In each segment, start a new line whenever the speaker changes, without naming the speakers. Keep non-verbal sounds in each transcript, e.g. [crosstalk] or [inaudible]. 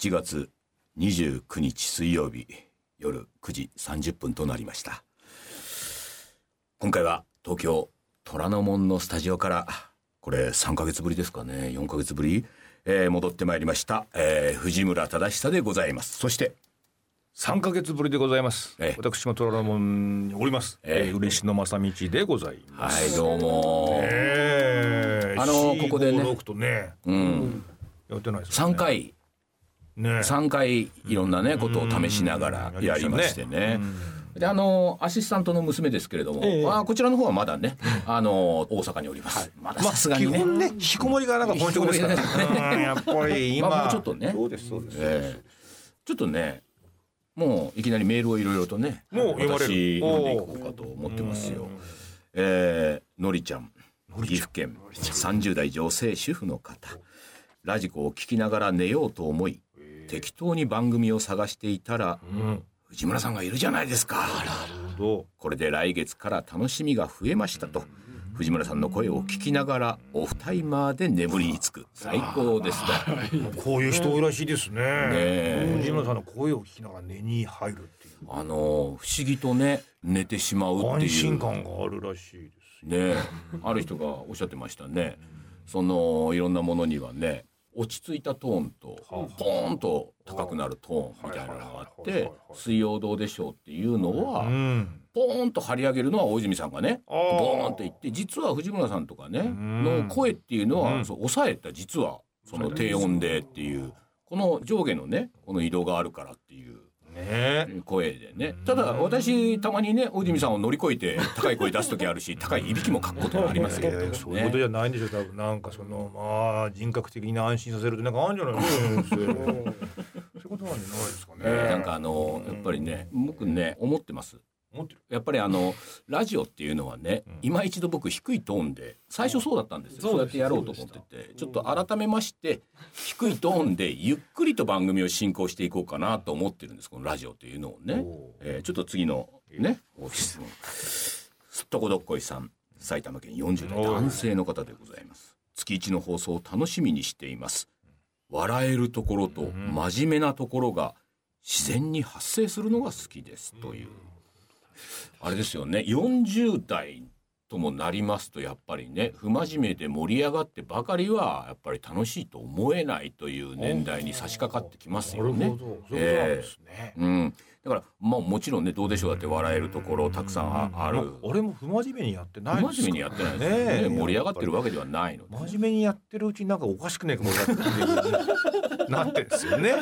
7月29日水曜日夜9時30分となりました。今回は東京虎ノ門のスタジオからこれ3ヶ月ぶりですかね4ヶ月ぶり、えー戻ってまいりました、えー藤村忠久でございます。そして
三ヶ月ぶりでございます。
ええ。
私も虎ノ門におります。
ええ。
えー嬉野正道でございます。
はいどうも、
ええ
あのここでね。
456とね、
うん、
やってないですよね。
3回
ね。
3回いろんなねことを試しながらやりましてね。であのアシスタントの娘ですけれども、あこちらの方はまだねあの大阪におります。まだ
まあ
さすがにね。
基本ね引きこもりがなんか本職ですから。
引きこもりです
うんやっぱり今、
まあもうちょっとね
そうですそうです。
ええちょっとねもういきなりメールをいろいろとね
もう読まれる
私読んでいこうかと思ってますよ。えーのりちゃん岐阜県30代女性主婦の方ラジコを聞きながら寝ようと思い適当に番組を探していたら
うん。
藤村さんがいるじゃないですか。
ど
これで来月から楽しみが増えましたと藤村さんの声を聞きながらオフタイマーで眠りにつく最高ですと。
うこういう人多いらしいですね。
え
藤村さんの声を聞きながら寝に入るっていう
あの不思議とね寝てしまうっていう
安心感があるらしいです。
ねある人がおっしゃってましたねそのいろんなものにはね落ち着いたトーンとポーンと高くなるトーンみたいなのがあって
はいはい「
水曜どうでしょう」っていうのは
うん。
ポーンと張り上げるのは大泉さんがねボーンと言って実は藤村さんとかね
ん。
の声っていうの
うん。
はそう抑えた実はその低音でっていうこの上下のねこの移動があるからっていう
ね。
声でね。ただ私たまにね大泉さんを乗り越えて高い声出す時あるし高いいびきもかくことがありますけれども
そういうこと
ね
じゃないんでしょう多分。なんかそのまあ人格的に安心させるってなんかあるんじゃないの？先生そういうことなんじゃないですかね、
なんかあのやっぱりね僕ね思ってます
思ってる。
やっぱりあのラジオっていうのはね、今一度僕低いトーンで最初そうだったんですよ。そうやってやろうと思ってて。ちょっと改めまして低いトーンでゆっくりと番組を進行していこうかなと思ってるんです。このラジオっていうのをね。
お、
えーちょっと次のねオフィスのすっとこどっこいさん埼玉県40代男性の方でございます。月一の放送を楽しみにしています。笑えるところと真面目なところが自然に発生するのが好きです。というあれですよね。40代ともなりますとやっぱりね不真面目で盛り上がってばかりはやっぱり楽しいと思えないという年代に差し掛かってきますよね。
うんですね、
うん、だからまあもちろんねどうでしょう。だって笑えるところたくさんあある
俺も不真面目にやってない
不真面目にやってないですよね。
ねえ。
盛り上がってるわけではないので。
真面目にやってるうちになんかおかしくねえかもなっ [laughs] てんですよね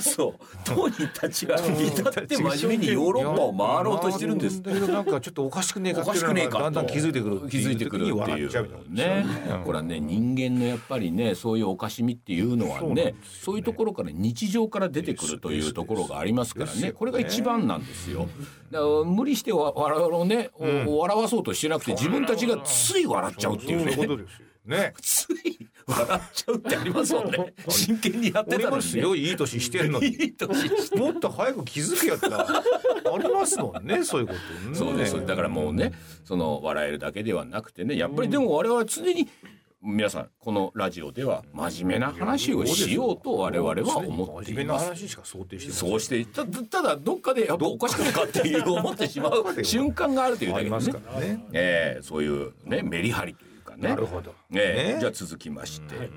そう。当人たちが至って真面目にヨーロッパを回ろうとしてるんです。
だけどなんかちょっとおかしくねえか
おかしくねえかと
だんだん気づいてくる
気づいてくるっていう。ね。これはね人間のやっぱりねそういうおかしみっていうのはねそういうところから日常から出てくるというところがありますからね。これが一番なんですよ。だから無理してわ笑をね、お笑わそうとしてなくて自分たちがつい笑っちゃうっていう
そういうこ
ね。
ね。[laughs]
つい笑っちゃうってありますもんね。[laughs] 真剣にやってたのにね。
ますよいい年してんのに。
いい年して
もっと早く気づけやった。らありますもんねそういうことね。
そうですだからもうねその笑えるだけではなくてねやっぱりでも我々は常に皆さんこのラジオでは真面目な話をしようと我々は思って
真面目な
います。
話しか想定して
そうしてたただどっかでやっぱおかしくないかっていう思ってしまう [laughs] 瞬間があるというだけでね。
ありますか。らね。
えーそういうねメリハリ。というかね。
なるほど。ね
え。ーじゃあ続きまして。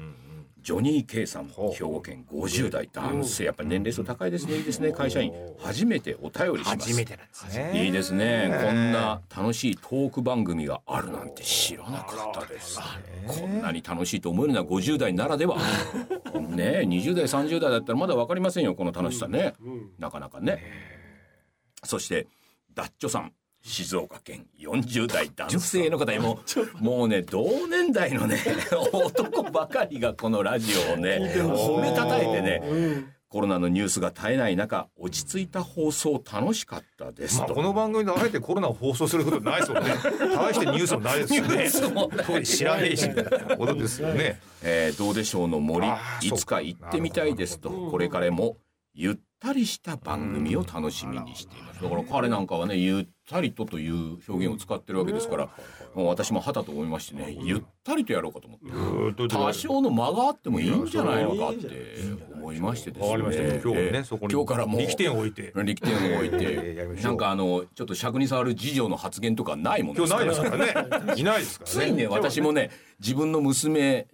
ジョニー K さん兵庫県50代。男性。やっぱり年齢層高いですね。いいですね。会社員。初めてお便りします。
初めてなんですね。
いいですね。こんな楽しいトーク番組があるなんて知らなかったです。こんなに楽しいと思えるのは50代ならでは。[laughs] ねえ、20代、30代だったらまだわかりませんよ、この楽しさね。なかなかね。そして、ダッチョさん。静岡県40代男性の方にも [laughs] もうね同年代のね [laughs] 男ばかりがこのラジオをね褒めたたえてねコロナのニュースが絶えない中落ち着いた放送楽しかったです
まあ、
と。
この番組であえてコロナを放送することないですもんね。[laughs] 大してニュースもないですよね。
スもない
特に知らねえしみたいなことですよね。
えーどうでしょうの森いつか行ってみたいですとこれからもゆったりした番組を楽しみにしていますだから彼なんかはねゆったりとという表現を使ってるわけですからもう私もはたと思いましてねゆったりとやろうかと思って。多少の間があってもいいんじゃないのかって思思いましてですね。
わかりました。今日ね、
ええ
そこに
今日からもう
力点を置いて。
力点を置いて、なんかあのちょっと尺に触る次女の発言とかないもんですから
今日ないですからね。[laughs] いないですからね。
ついね私もね自分の娘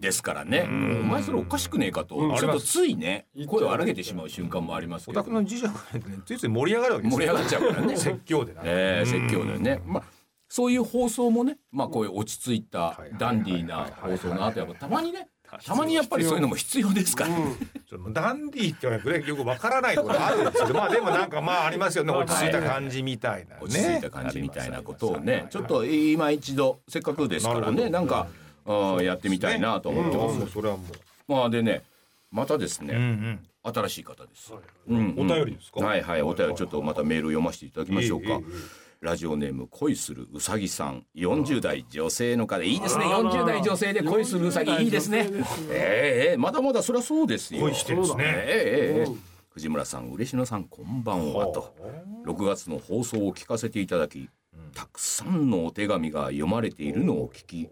ですからね、お前それおかしくねえかと、
ん
ちょっとついね声を荒げてしまう瞬間もありますけど
お宅の次女がね、ついつい盛り上がるわけですよ。
盛り上がっちゃうからね
説教でな。
えー、説教だよね。まあそういう放送もね、まあこういう落ち着いた
はい
ダンディーな放送の後やっぱたまにね、たまにやっぱりそういうのも必要ですから。
ちょっともうダンディーって言われてよくわからないことあるんですけど、ま [laughs] あでもなんかまあありますよね。落ち着いた感じみたいなね。
落ち着いた感じみたいなことをね、
はい
ちょっと今一度せっかくですからね、なんかあーやってみたいなと思ってます。
もうそれはもう。
まあでね、またです
うんう
ね、
ん。
新しい方です。うん
お便りですか？
はいはい、お便りちょっとまたメールを読ませていただきましょうか
いいいいいい。
ラジオネーム恋するうさぎさん。40代女性の方。いいですね。40代女性で恋するうさぎ。いいですね。ええええまだまだそりゃそうですよ。
恋してるんですね。
ええええ。藤村さん嬉野さんこんばんはと。6月の放送を聞かせていただきたくさんのお手紙が読まれているのを聞き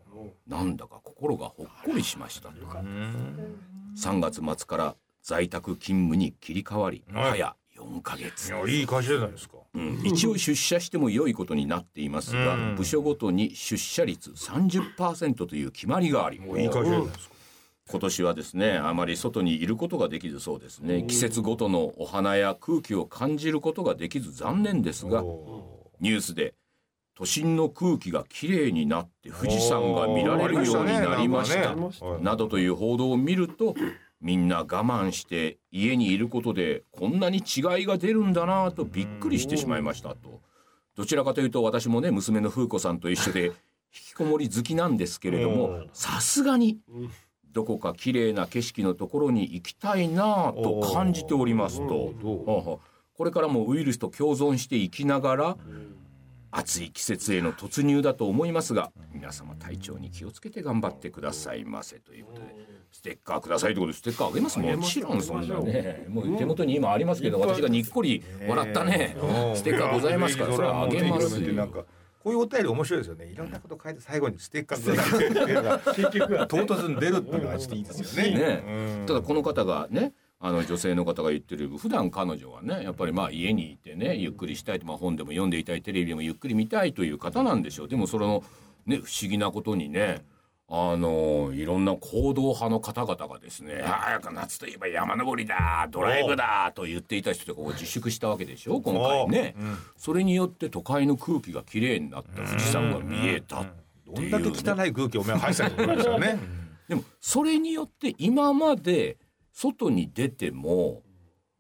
なんだか心がほっこりしました。3月末から在宅勤務に切り替わり
はい。
早4ヶ月。
いやいい会社じゃないですか。
うん。一応出社しても良いことになっていますが、
うん。
部署ごとに出社率30%という決まりがあり
いい会社じゃないですか。
今年はですねあまり外にいることができずそうですね。季節ごとのお花や空気を感じることができず残念ですがニュースで都心の空気がきれいになって富士山が見られるようになりましたなどという報道を見るとみんな我慢して家にいることでこんなに違いが出るんだなとびっくりしてしまいましたと。どちらかというと私もね娘の風子さんと一緒で引きこもり好きなんですけれどもさすがにどこか綺麗な景色のところに行きたいなと感じておりますと。これからもウイルスと共存していきながら暑い季節への突入だと思いますが皆様体調に気をつけて頑張ってくださいませということでステッカーくださいということでステッカーあげますもちろんそんなね。もう手元に今ありますけど私がにっこり笑ったね。ステッカーございますからそれはあげます。よ
なんかこういうお便り面白いですよね。いろんなこと書いて最後にステッカーくださいっていうのが [laughs] 結局は唐突に出るっていうのがちょっといいですよね。
ただこの方がねあの女性の方が言ってる普段彼女はねやっぱりまあ家にいてねゆっくりしたいと、まあ、本でも読んでいたいテレビでもゆっくり見たいという方なんでしょう。でもそのね不思議なことにねあのいろんな行動派の方々がですね「早く夏といえば山登りだドライブだ」と言っていた人とかを自粛したわけでしょ今回ね、それによって都会の空気がきれいになった。富士山が見えたっていう、
どんだけ汚い空気をお前入ってことですよね。
でもそれによって今まで外に出ても、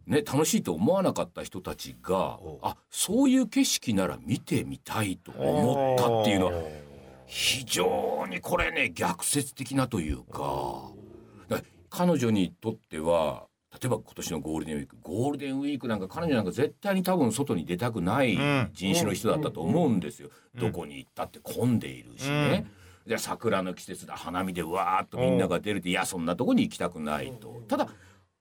ね、楽しいと思わなかった人たちがあそういう景色なら見てみたいと思ったっていうのは非常にこれね逆説的なというか彼女にとっては例えば今年のゴールデンウィークゴールデンウィークなんか彼女なんか絶対に多分外に出たくない
ん。
人種の人だったと思うんですよ。どこに行ったって混んでいるしね。じゃあ桜の季節だ花見でわーっとみんなが出るっていやそんなとこに行きたくないと。ただ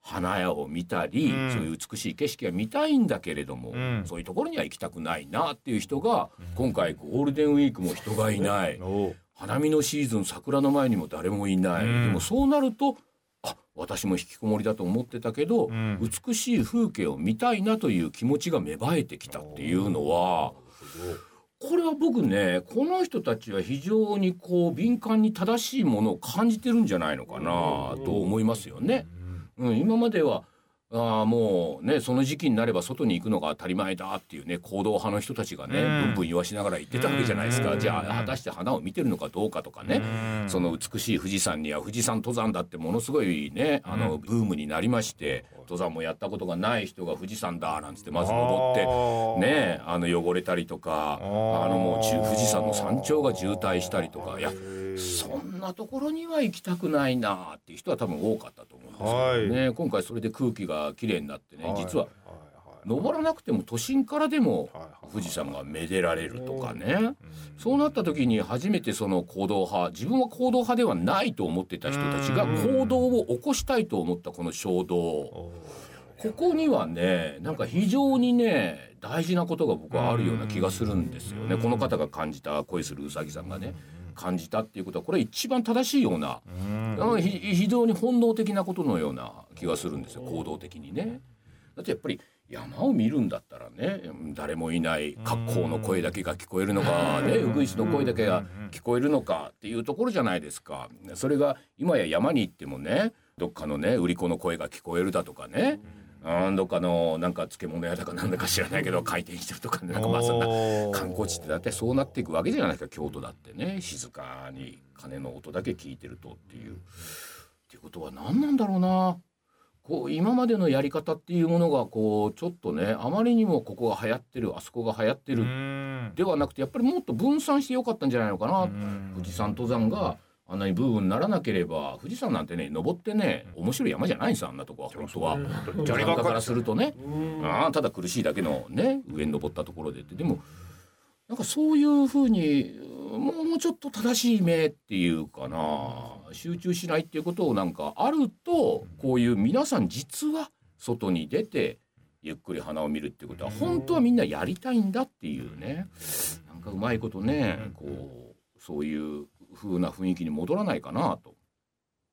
花屋を見たり、
うん。
そういう美しい景色が見たいんだけれども、
ん。
そういうところには行きたくないなっていう人が、今回ゴールデンウィークも人がいない、[laughs] 花見のシーズン桜の前にも誰もいない、
うん。
でもそうなるとあ私も引きこもりだと思ってたけど、
ん。
美しい風景を見たいなという気持ちが芽生えてきたっていうのはこれは僕ねこの人たちは非常にこう敏感に正しいものを感じてるんじゃないのかなと思いますよね。うん、今まではあーもうねその時期になれば外に行くのが当たり前だっていうね行動派の人たちがね、
うん。
ブンブン言わしながら言ってたわけじゃないですか、
うん。
じゃあ果たして花を見てるのかどうかとかね、
うん。
その美しい富士山には富士山登山だってものすごいねあのブームになりまして登山もやったことがない人が富士山だなんつってまず登ってねあの汚れたりとかあ
ー。
のもう中富士山の山頂が渋滞したりとかいやそんなところには行きたくないなっていう人は多分多かったと思うんですよね、今回それで空気がきれいになってね実は登らなくても都心からでも富士山がめでられるとかね。そうなった時に初めてその行動派自分は行動派ではないと思ってた人たちが行動を起こしたいと思ったこの衝動。ここにはねなんか非常にね大事なことが僕はあるような気がするんですよね。この方が感じた恋するうさぎさんがね感じたっていうことはこれ一番正しいような、非常に本能的なことのような気がするんですよ行動的にね。だってやっぱり山を見るんだったらね誰もいない格好の声だけが聞こえるのかねウグイスの声だけが聞こえるのかっていうところじゃないですか。それが今や山に行ってもねどっかのね売り子の声が聞こえるだとかね。うんどっかのなんか漬物屋だかなんだか知らないけど回転してるとかねなんかまあそんな観光地ってだってそうなっていくわけじゃないですか京都だってね静かに鐘の音だけ聞いてるとっていう。っていうことは何なんだろうな。こう今までのやり方っていうものがこうちょっとねあまりにもここが流行ってるあそこが流行って
う
る
ん。
ではなくてやっぱりもっと分散してよかったんじゃないのかな。
うん。
富士山登山があんなにブームにならなければ富士山なんてね登ってね面白い山じゃないんですよあんなとこは本当は。
砂利か
らするとね。
うん。
ああただ苦しいだけのね上に登ったところでって。でもなんかそういうふうにもうもうちょっと正しい目っていうかな。集中しないっていうことをなんかあるとこういう皆さん実は外に出てゆっくり花を見るっていうことは本当はみんなやりたいんだっていうね。なんかうまいことねこうそういう風な雰囲気に戻らないかなと。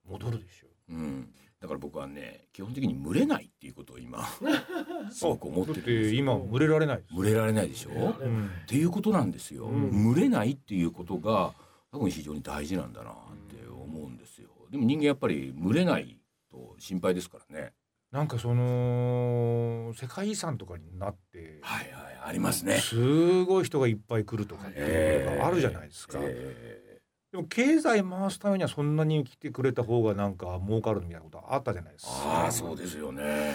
戻るでしょ。
うん。だから僕はね基本的に群れないっていうことを今 [laughs] すごく思ってるんです
今群れられない
群れられないでしょ、っ
うん。
ていうことなんですよ、
うん。
群れないっていうことが多分非常に大事なんだなって思うんですよ。でも人間やっぱり群れないと心配ですからね。
なんかその世界遺産とかになって
はいはいありますね。
すごい人がいっぱい来るとかっていうのがあるじゃないですか、
え
でも経済回すためにはそんなに来てくれた方がなんか儲かるみたいなことあったじゃないです
ー
か。
ああそうですよね。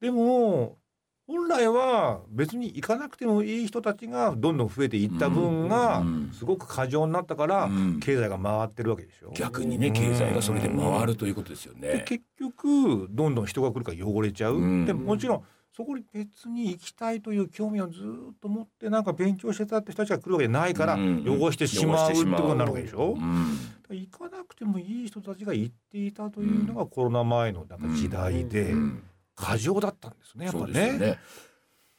でも本来は別に行かなくてもいい人たちがどんどん増えていった分が
うん
すごく過剰になったから
うん。
経済が回ってるわけでしょ。
逆にね経済がそれで回るということですよね。
で結局どんどん人が来るから汚れちゃう。
うん。
でももちろんそこに別に行きたいという興味をずっと持ってなんか勉強してたって人たちが来るわけじゃないから
うん
汚してしまうってことになるわけでしょ？
うん。
行かなくてもいい人たちが行っていたというのがコロナ前のなんか時代で
うん
過剰だったんですねやっぱね。
ね。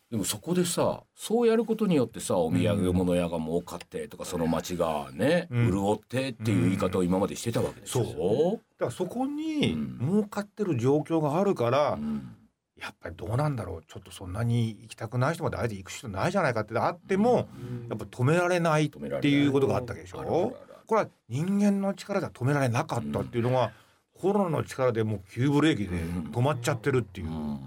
でもそこでさそうやることによってさお土産物屋が儲かってとかその町がね、
うん。
潤ってっていう言い方を今までしてたわけですよ。
そだからそこに
うん。
儲かってる状況があるから、
うん
やっぱりどうなんだろう。ちょっとそんなに行きたくない人まであえて行く人ないじゃないかってあっても、やっぱ止められないっていうことがあったわけでしょ。
あるあるある
これは人間の力では止められなかったっていうのが、コロナの力でもう急ブレーキで止まっちゃってるっていう。
うん。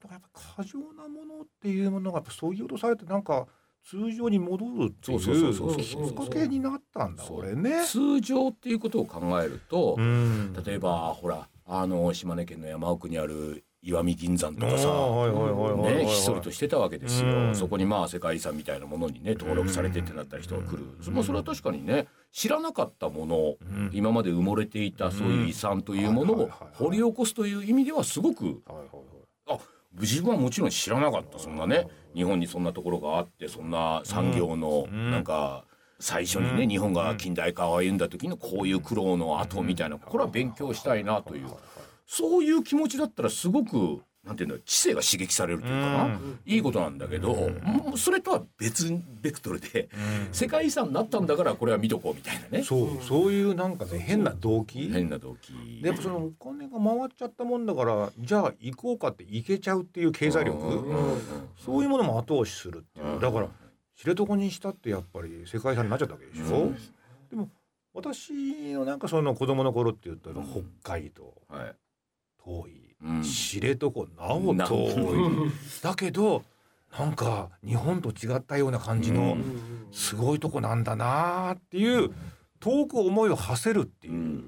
だからやっぱ過剰なものっていうものがやっぱそぎ落とされてなんか通常に戻るっていうきっかけになったんだこれね。
通常っていうことを考えると、
うん。
例えばほらあの島根県の山奥にある石見銀山とかさねひっそりとしてたわけですよ、
うん。
そこにまあ世界遺産みたいなものにね登録されてってなった人が来る、まあ、それは確かにね知らなかったもの、
うん。
今まで埋もれていたそういう遺産というものを掘り起こすという意味ではすごくあ自分はもちろん知らなかったそんなね日本にそんなところがあってそんな産業の
うん。
なんか最初にね日本が近代化を歩んだ時のこういう苦労の後みたいなこれは勉強したいなというそういう気持ちだったらすごくなんていうの知性が刺激されるというかな、
うん。
いいことなんだけど、もうそれとは別ベクトルで、世界遺産になったんだからこれは見とこうみたいなね。
そうそういうなんかね変な動機。
変な動機。
でやっぱそのお金が回っちゃったもんだからじゃあ行こうかって行けちゃうっていう経済力？
うん。
そういうものも後押しするっていう。
うん
だから知床にしたってやっぱり世界遺産になっちゃったわけでしょ、
うん。
でも私のなんかその子供の頃って言ったら
うん。
北海道。
はい
遠い、
うん。
知床な。お
な
遠い。[laughs] だけどなんか日本と違ったような感じの
うん。
すごいとこなんだなーっていう遠く思いを馳せるっていう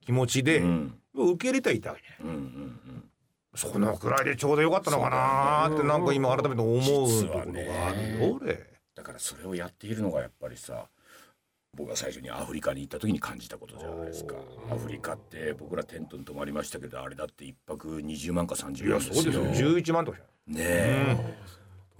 気持ちで
うん。
受け入れてはいたわけ。ね
うんうんうん。
そのくらいでちょうどよかったのかなーってなんか今改めて思うところがある
ね。
よ俺。
だからそれをやっているのがやっぱりさ僕が最初にアフリカに行った時に感じたことじゃないですか。アフリカって僕らテントに泊まりましたけどあれだって一泊20万か30
いや
万ですよ。
そうですよ。11万とか。じ
ね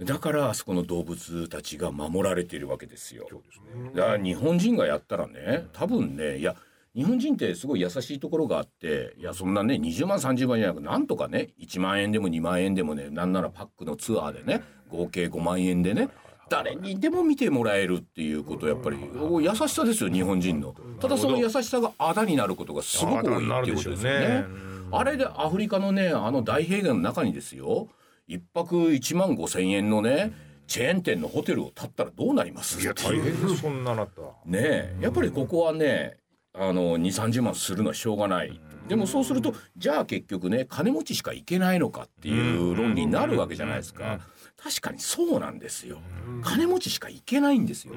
え、だからあそこの動物たちが守られているわけですよ。
そうですね。
だから日本人がやったらね多分ねいや日本人ってすごい優しいところがあっていやそんなね20万30万じゃなくなんとかね1万円でも2万円でもねなんならパックのツアーでね合計5万円でね誰にでも見てもらえるっていうことやっぱり。優しさですよ日本人の。ただその優しさがあだになることがすごく多いっていうことですよね。あれでアフリカのねあの大平原の中にですよ。一泊1万5千円のねチェーン店のホテルを建ったらどうなります
いや大変ですそんななった
ねえやっぱりここはねあの2 3 0万するのはしょうがない。でもそうするとじゃあ結局ね金持ちしか行けないのかっていう論理になるわけじゃないですか。確かにそうなんですよ。金持ちしか行けないんですよ。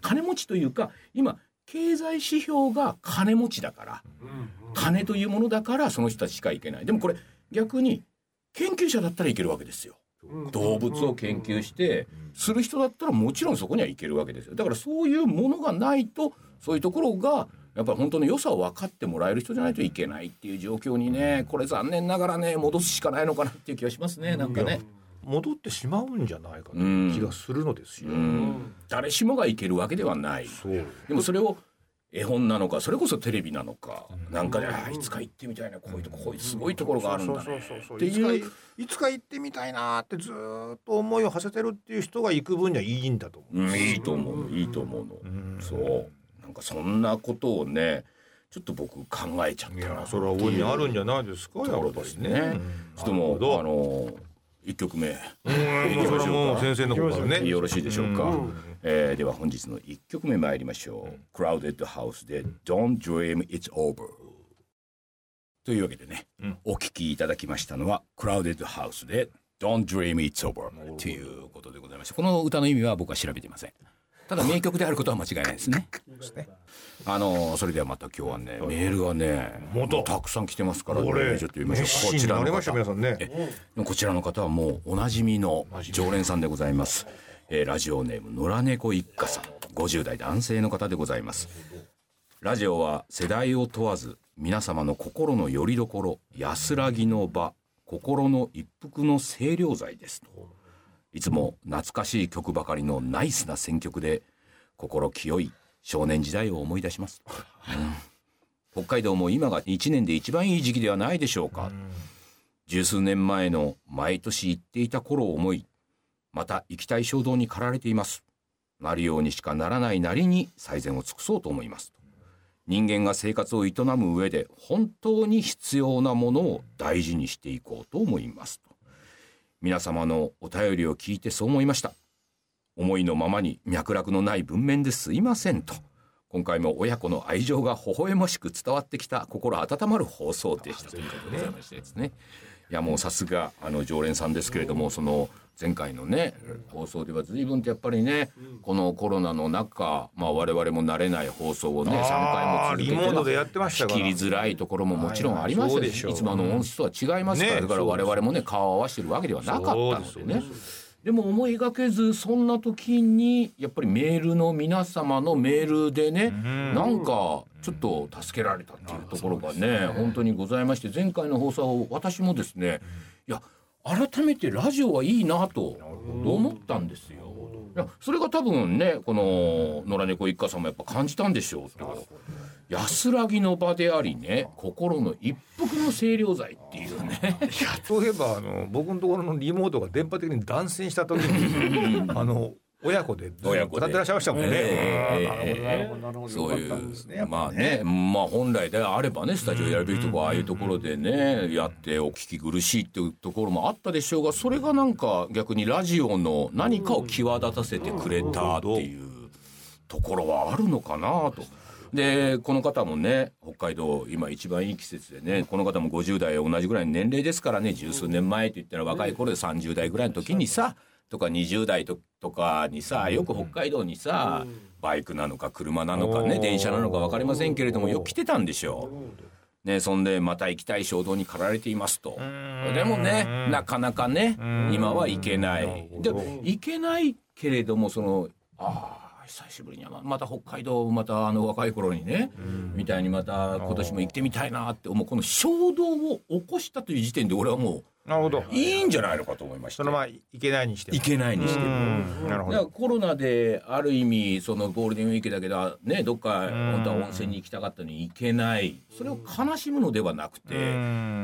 金持ちというか今経済指標が金持ちだから金というものだからその人たちしか行けない。でもこれ逆に研究者だったらいけるわけですよ。動物を研究してする人だったらもちろんそこには行けるわけですよ。だからそういうものがないとそういうところがやっぱり本当の良さを分かってもらえる人じゃないといけないっていう状況にねこれ残念ながらね戻すしかないのかなっていう気がしますねなんかね。
戻ってしまうんじゃないかという気がするのですよ。
誰しもがいけるわけではない。でもそれを絵本なのかそれこそテレビなのか、うん、なんかで、あいつか行ってみたいなこういうとここういうすごいところがあるんだね。っていう。
いつか行ってみたいなってずっと思いを馳せてるっていう人が行く分にはいいんだと思う、
うん、いいと思ういいと思うの、うん、そう。なんかそんなことをねちょっと僕考えちゃったな
それは上にあるんじゃないですか
やっぱりね。ちょっともうあの一曲目。
うか。先生の方からね。
よろしいでしょうか、うえー、では本日の一曲目参りましょう、クラウデッドハウスで Don't Dream It's Over というわけでね、うん、お聴きいただきましたのはクラウデッドハウスで Don't Dream It's Over ということでございましたこの歌の意味は僕は調べていませんただ名曲であることは間違いないですね。あのそれではまた今日はねメールがねもとたくさん来てますからねちょっと読みましょう。こちらの方。皆さんね。こちらの方はもうおなじみの常連さんでございます、えー、ラジオネーム野良猫一家さん。50代男性の方でございます。ラジオは世代を問わず皆様の心の拠り所安らぎの場心の一服の清涼剤ですといつも懐かしい曲ばかりのナイスな選曲で心清い少年時代を思い出します、うん、北海道も今が1年で一番いい時期ではないでしょうか、十数年前の毎年行っていた頃を思いまた行きたい衝動に駆られています。なるようにしかならないなりに最善を尽くそうと思います。人間が生活を営む上で本当に必要なものを大事にしていこうと思います。皆様のお便りを聞いてそう思いました。思いのままに脈絡のない文面ですいませんと。今回も親子の愛情が微笑ましく伝わってきた心温まる放送でした。ということで。ございましてですね。いやもうさすがあの常連さんですけれどもその前回のね放送では随分とやっぱりねこのコロナの中、まあ、我々も慣れない放送をね3回も続けて仕切りづらいところももちろんありましたしいつもの音質とは違いますから、だから我々もね顔を合わせてるわけではなかったのでね。でも思いがけずそんな時にやっぱりメールの皆様のメールでね、なんかちょっと助けられたっていうところがね本当にございまして前回の放送を私もですねいや改めてラジオはいいなと思ったんですよ。いやそれが多分ねこの野良猫一家さんもやっぱ感じたんでしょうと。安らぎの場でありね心の一服の清涼剤っていうねいや
そういえばあの僕のところのリモートが電波的に断線した時にあの親子で親子で。歌ってらっしゃいましたもんね。え
ー、そういうまあねまあ本来であればねスタジオやるべきとこああいうところでねやってお聞き苦しいっていうところもあったでしょうがそれがなんか逆にラジオの何かを際立たせてくれたっていうところはあるのかなと。でこの方もね北海道今一番いい季節でねこの方も50代同じぐらいの年齢ですからね十数年前といったら若い頃で30代ぐらいの時にさとか20代とかにさよく北海道にさバイクなのか車なのかね電車なのか分かりませんけれどもよく来てたんでしょう。ね、そんでまた行きたい衝動に駆られていますと。でもねなかなかね今は行けない。で行けないけれどもそのああ久しぶりにまた北海道またあの若い頃にね、みたいにまた今年も行ってみたいなって思うこの衝動を起こしたという時点で俺はもうなるほど。いいんじゃないのかと思いました
そのまま行けないにして
行けないにしてなるほど。コロナである意味そのゴールデンウィークだけどねどっか本当は温泉に行きたかったのに行けない。それを悲しむのではなくて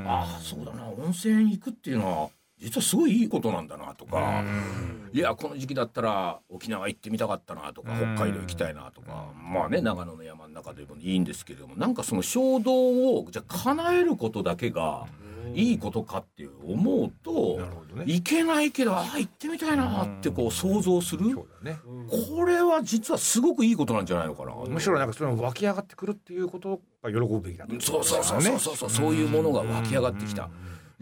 ああそうだな温泉行くっていうのは実はすごいいいことなんだなとか。いやこの時期だったら沖縄行ってみたかったなとか北海道行きたいなとか。まあね長野の山の中でもいいんですけれどもなんかその衝動をじゃあ叶えることだけがいいことかって思うと、ね、いけないけどああ行ってみたいなってこう想像する、ね、これは実はすごくいいことなんじゃないのかな。
むしろなんかその湧き上がってくるっていうことが喜ぶべきだ
そうそうそうそうそうそうそういうものが湧き上がってきた。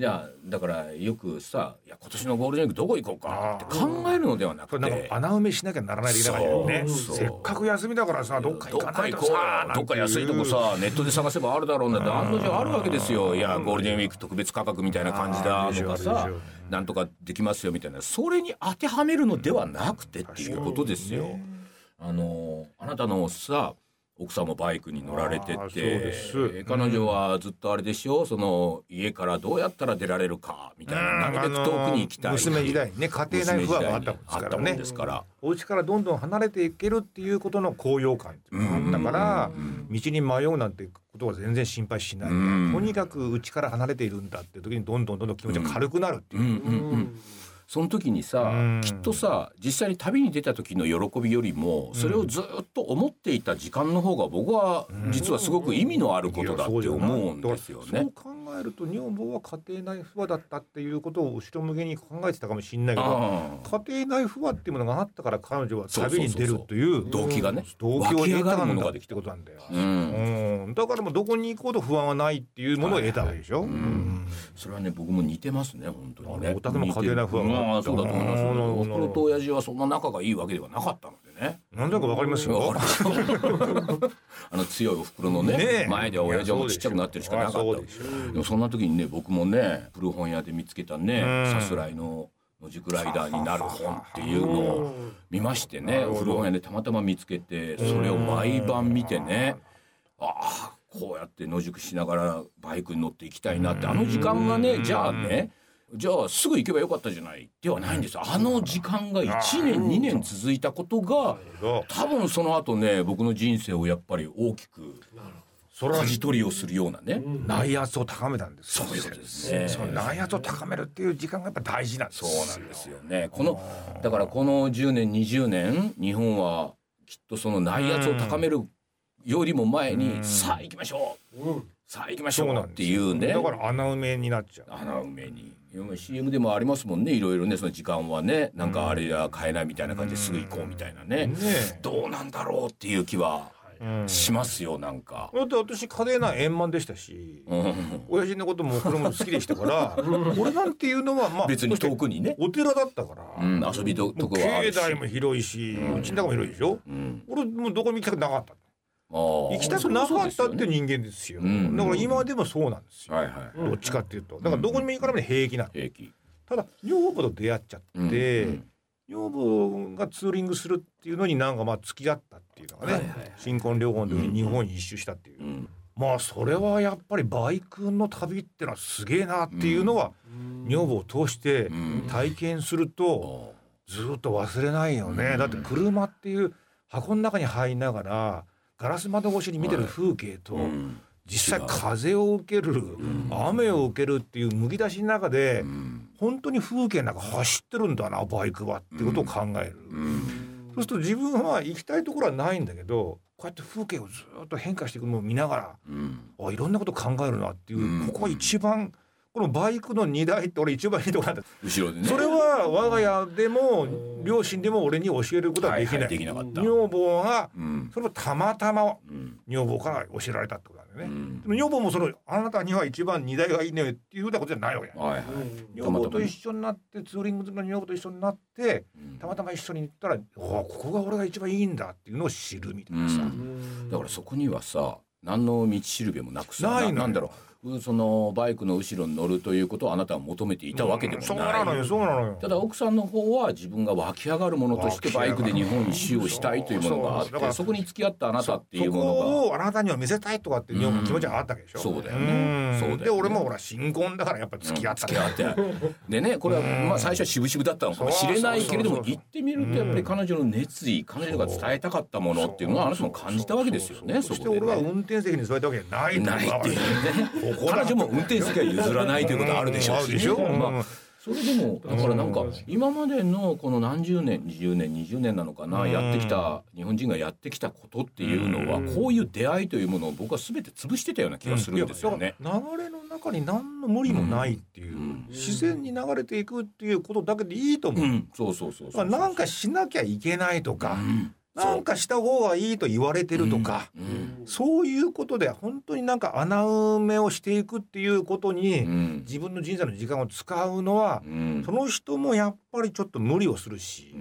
じゃあだからよくさ「いや今年のゴールデンウィークどこ行こうか」って考えるのではなくて。
穴埋めしなきゃならないでいけないよねせっかく休みだからさどっか行かないとさ
どっか安いとこさネットで探せばあるだろうなって。案の定あるわけですよ。いやゴールデンウィーク特別価格みたいな感じだとかさなんとかできますよみたいな。それに当てはめるのではなくてっていうことですよ。あのあなたのさ奥さんもバイクに乗られてて彼女はずっとあれでしょ？その家からどうやったら出られるかみたいななるべく遠くに行きたい。
娘時代にね家庭内不安があったもんですからね。お家からどんどん離れていけるっていうことの高揚感っていうのがあったから道に迷うなんてことは全然心配しない。とにかく家から離れているんだっていう時にどんどんどんどん気持ちが軽くなるっていう。
その時にさ、きっとさ実際に旅に出た時の喜びよりもそれをずっと思っていた時間の方が僕は実はすごく意味のあることだって思うんですよね。
そう考えると女房は家庭内不和だったっていうことを後ろ向きに考えてたかもしれないけど家庭内不和っていうものがあったから彼女は旅に出るという
動機がね。
動機を得たものができてことなんだよ。うん、だからもうどこに行こうと不安はないっていうものを得たわけでしょ。
それはね僕も似てますね本当にね。
お宅の家庭内不和
まあそうだと思います。おふくろと親父はそんな仲がいいわけではなかったのでね。
なんだかわかりますよ。[laughs]
あの強いおふくろのね前では親父はもうちっちゃくなってるしかなかった。でもそんな時にね僕もね古本屋で見つけたねさすらいの。野宿ライダーになる本っていうのを見ましてね古本屋でたまたま見つけてそれを毎晩見てねああこうやって野宿しながらバイクに乗っていきたいなってあの時間がねじゃあねじゃあすぐ行けばよかったじゃないではないんです。あの時間が1年2年続いたことが多分その後ね僕の人生をやっぱり大きく舵取りをするようなね
内圧を高めたんです。
そういうことですね。
その内圧を高めるっていう時間がやっぱ大事なんです。
そうなんですよね。このだからこの10年20年日本はきっとその内圧を高めるよりも前にさあ行きましょう。さあ行きましょうっていうね。
だから穴埋めになっちゃう。
穴埋めに CM でもありますもんね。いろいろね。その時間はね。なんかあれは買えないみたいな感じですぐ行こうみたいなね,、どうなんだろうっていう気はしますよなんか。
だって私家庭内円満でしたし、うん、親父のこともこれも好きでしたから俺なんていうのはまあ
別に遠くにね。
お寺だったから、
うん、遊びととこは
境内も広いし、うちの中も広いでしょ、うん、俺もうどこに行きたくなかった行きたくなかったって人間ですよ、ね、だから今でもそうなんですよ、はいはい、どっちかっていうと。だからどこにも行かなくて平気な
平気。
ただ女房と出会っちゃって、うん女房がツーリングするっていうのになんかまあ付き合ったっていうのがね、はいはい、新婚旅行の時に日本に一周したっていう、うん、まあそれはやっぱりバイクの旅ってのはすげえなっていうのは、女房を通して体験するとずっと忘れないよね、だって車っていう箱の中に入りながらガラス窓越しに見てる風景と、実際風を受ける、雨を受けるっていうむき出しの中で、本当に風景の中走ってるんだなバイクはっていうことを考える、そうすると自分は行きたいところはないんだけどこうやって風景をずっと変化していくのを見ながら、あいろんなこと考えるなっていう、ここは一番このバイクの荷台って俺一番いいとこなんだ。
後ろでね。
それは我が家でも両親でも俺に教えることはできない、女房がそれをたまたま女房から教えられたってことなんだよね、でも女房もそのあなたには一番荷台がいいねっていうふうなことじゃないわけ、はいはい、女房と一緒になってツーリングの女房と一緒になってたまたま一緒に行ったらここが俺が一番いいんだっていうのを知るみたいなさ、
だからそこにはさ何の道しるべもなくさなんだろうそのバイクの後ろに乗るということをあなたは求めていたわけでもない、うん、そうなのよそうなのよ。ただ奥さんの方は自分が湧き上がるものとしてバイクで日本一周をしたいというものがあってそこに付き合ったあなたっていうものが。そ
こをあなたには見せたいとかっていう気持ちがあったわけでしょ、
うん、そうだよね。そうだよね。
で俺もほら新婚だからやっぱ付き合った、
うん、付き合ってでねこれはまあ最初は渋々だったのかもしれないけれども行ってみるとやっぱり彼女の熱意彼女が伝えたかったものっていうのはあなたも感じたわけですよね
そして俺は運転席に座ったわけじゃない
ないっていうね彼女も運転席は譲らないということあるでしょうし、ね、まあそれでもだからなんか今までのこの何十年20年20年なのかなやってきた日本人がやってきたことっていうのはこういう出会いというものを僕は全て潰してたような気がするんですよね。
流れの中に何の無理もないっていう、自然に流れていくっていうことだけでいいと思う。
そうそうそう
なんかしなきゃいけないとか。う。んなんかした方がいいと言われてるとか、うん。うん、そういうことで本当になんか穴埋めをしていくっていうことに、うん、自分の人生の時間を使うのは、その人もやっぱりちょっと無理をするし、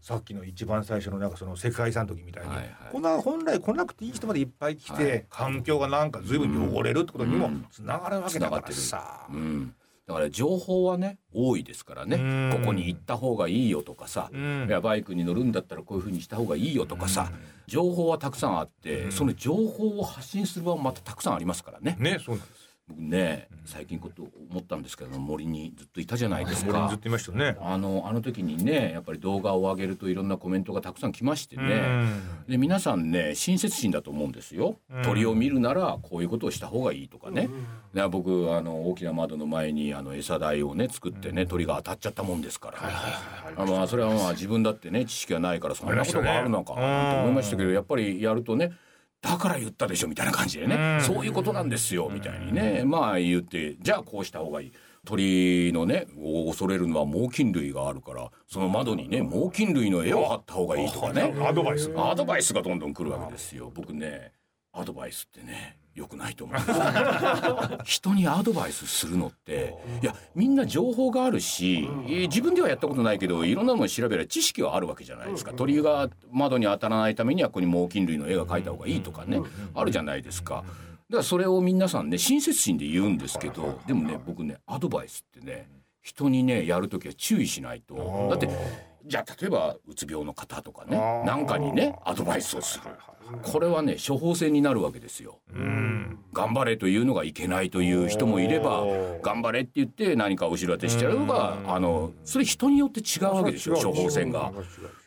さっきの一番最初のなんかその世界遺産の時みたいに、はいはい、こんな本来来なくていい人までいっぱい来て、はい、環境がなんか随分汚れるってことにもつながるわけだからさ。うん
だから情報はね多いですからね。ここに行った方がいいよとかさいやバイクに乗るんだったらこういうふうにした方がいいよとかさ情報はたくさんあってその情報を発信する場もまたたくさんありますからね。
ねそうなんです
僕ね最近こと思ったんですけど森にずっといたじゃないですか。
ずっといましたね。
あのあの時にねやっぱり動画を上げるといろんなコメントがたくさん来ましてね。で皆さんね親切心だと思うんですよ。鳥を見るならこういうことをした方がいいとかね。で僕あの大きな窓の前にあの餌台をね作ってね鳥が当たっちゃったもんですから。あまあそれはまあ自分だってね知識がないからそんなことがあるのかと思いましたけどやっぱりやるとね。だから言ったでしょみたいな感じでね、そういうことなんですよ。みたいにね、まあ言ってじゃあこうした方がいい。鳥のねを恐れるのは猛禽類があるからその窓にね猛禽類の絵を貼った方がいいとかね。
アドバイス。
アドバイスがどんどん来るわけですよ。僕ねアドバイスってね良くないと思う [laughs] 人にアドバイスするのっていやみんな情報があるし自分ではやったことないけどいろんなもの調べれば知識はあるわけじゃないですか。鳥が窓に当たらないためにはここに猛禽類の絵が描いた方がいいとかねあるじゃないですか。だからそれを皆さんね親切心で言うんですけどでもね僕ねアドバイスってね人にねやる時は注意しないと。だってじゃあ例えばうつ病の方とかねなんかにねアドバイスをする。これはね処方箋になるわけですよ。頑張れというのがいけないという人もいれば頑張れって言って何か後ろ当てしちゃうのがあのそれ人によって違うわけでしょ処方箋が。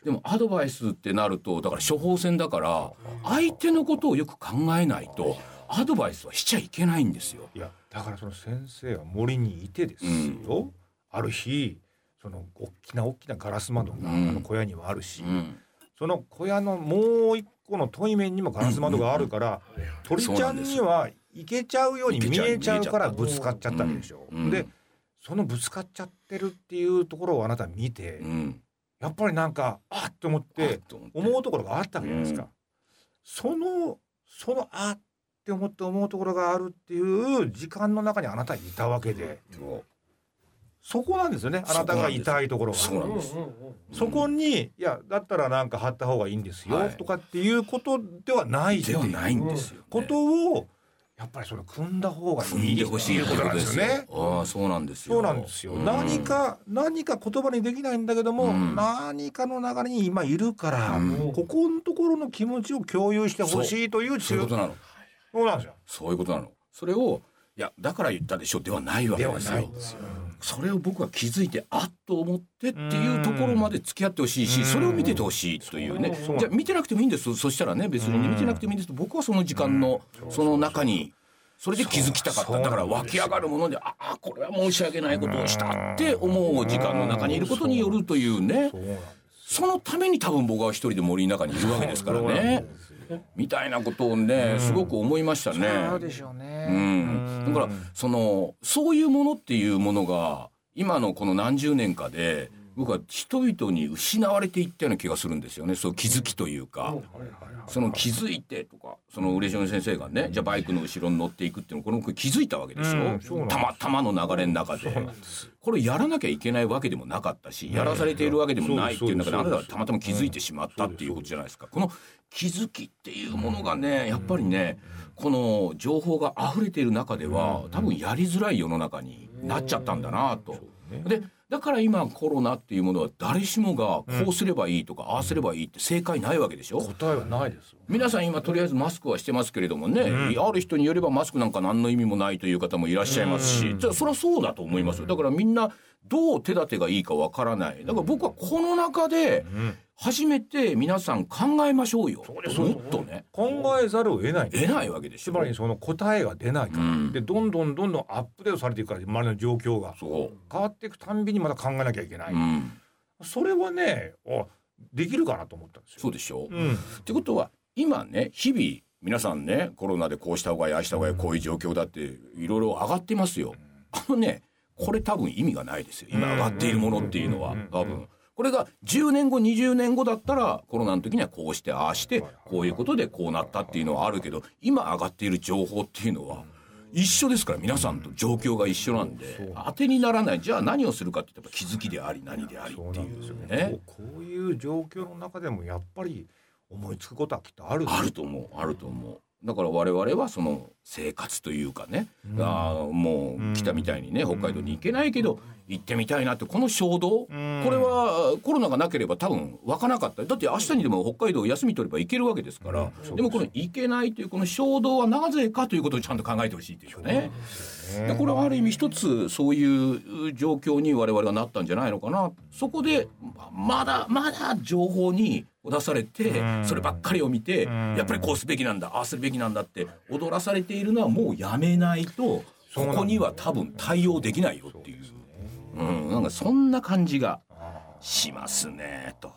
でもアドバイスってなるとだから処方箋だから相手のことをよく考えないとアドバイスはしちゃいけないんですよ。
いやだからその先生は森にいてですよ、うん、ある日その大きな大きなガラス窓があの小屋にはあるし、うん、その小屋のもう一個の対面にもガラス窓があるから、鳥ちゃんには行けちゃうように見えちゃうからぶつかっちゃったわけでしょ。でそのぶつかっちゃってるっていうところをあなた見て、やっぱりなんかあっと思って思うところがあったわけじゃないですか。そのそのあって思って思うところがあるっていう時間の中にあなたいたわけで。そこなんですよねあなたが痛いところが
そうなんです
そこにいやだったらなんか貼った方がいいんですよ、はい、とかっていうことではない
ではないんですよ、ね、
ことをやっぱりそれ組んだ方がいいでほしいことなんですよね。
ああそうなんです
よ。そうなんですよ。うん、何か何か言葉にできないんだけども、うん、何かの流れに今いるから、うん、ここのところの気持ちを共有してほしいという
そういうことなの。
そうなんですよ。
そういうことなの。それをいやだから言ったでしょではないわけですよ。それを僕は気づいてあっと思ってっていうところまで付き合ってほしいしそれを見ててほしいというね。じゃあ見てなくてもいいんです。そしたらね別に、ね、見てなくてもいいんです。僕はその時間のその中にそれで気づきたかった。だから湧き上がるものでああこれは申し訳ないことをしたって思う時間の中にいることによるというね。そのために多分僕は一人で森の中にいるわけですからね。みたいなことをね、すごく思いましたね。
そうでしょうね。
うん。だからそのそういうものっていうものが今のこの何十年かで。僕は人々に失われていったような気がするんですよね。そう気づきというか。その気づいてとかその嬉野先生がねじゃあバイクの後ろに乗っていくっていうのこれも気づいたわけでしょ、うん、たまたまの流れの中で。これやらなきゃいけないわけでもなかったしやらされているわけでもないっていう中であなたはたまたま気づいてしまったっていうことじゃないですか。この気づきっていうものがねやっぱりねこの情報が溢れている中では多分やりづらい世の中になっちゃったんだなと。でだから今コロナっていうものは誰しもがこうすればいいとか、ああすればいいって正解ないわけでしょ？
答えはないです
皆さん今とりあえずマスクはしてますけれどもね、うん、ある人によればマスクなんか何の意味もないという方もいらっしゃいますし、うん、じゃあそりゃそうだと思いますよ。だからみんなどう手立てがいいかわからない。だから僕はこの中で初めて皆さん考えましょうよ。
そうです。
もっとね。
考えざるを得ない。
得ないわけでしょ
つまりその答えが出ないから、
うん。
でどんどんどんどんアップデートされていくから周りの状況が。
そ
変わっていくたんびにまた考えなきゃいけない、
う、うん、
それはねあできるかなと思ったんですよ。
そうでしょう、
うん。
ってことは今ね日々皆さんねコロナでこうした方がいいああした方がいいこういう状況だっていろいろ上がってますよ。あのねこれ多分意味がないですよ。今上がっているものっていうのは
うん。
多分。これが10年後20年後だったらコロナの時にはこうしてああしてこういうことでこうなったっていうのはあるけど今上がっている情報っていうのは一緒ですから皆さんと状況が一緒なんで当てにならない。じゃあ何をするかって言ったら気づきであり何でありっていうね。
こういう状況の中でもやっぱり思いつくことはきっとある
あると思う。あると思うだから我々はその生活というかね、あーもう来たみたいにね、北海道に行けないけど行ってみたいなってこの衝動、これはコロナがなければ多分湧かなかった。だって明日にでも北海道休み取れば行けるわけですから、でもこの行けないというこの衝動はなぜかということをちゃんと考えてほしいというかね。でこれはある意味一つそういう状況に我々がなったんじゃないのかな。そこでまだまだ情報に出されてそればっかりを見てやっぱりこうすべきなんだああするべきなんだって踊らされているのはもうやめないとここには多分対応できないよっていう、うん、なんかそんな感じがしますねと。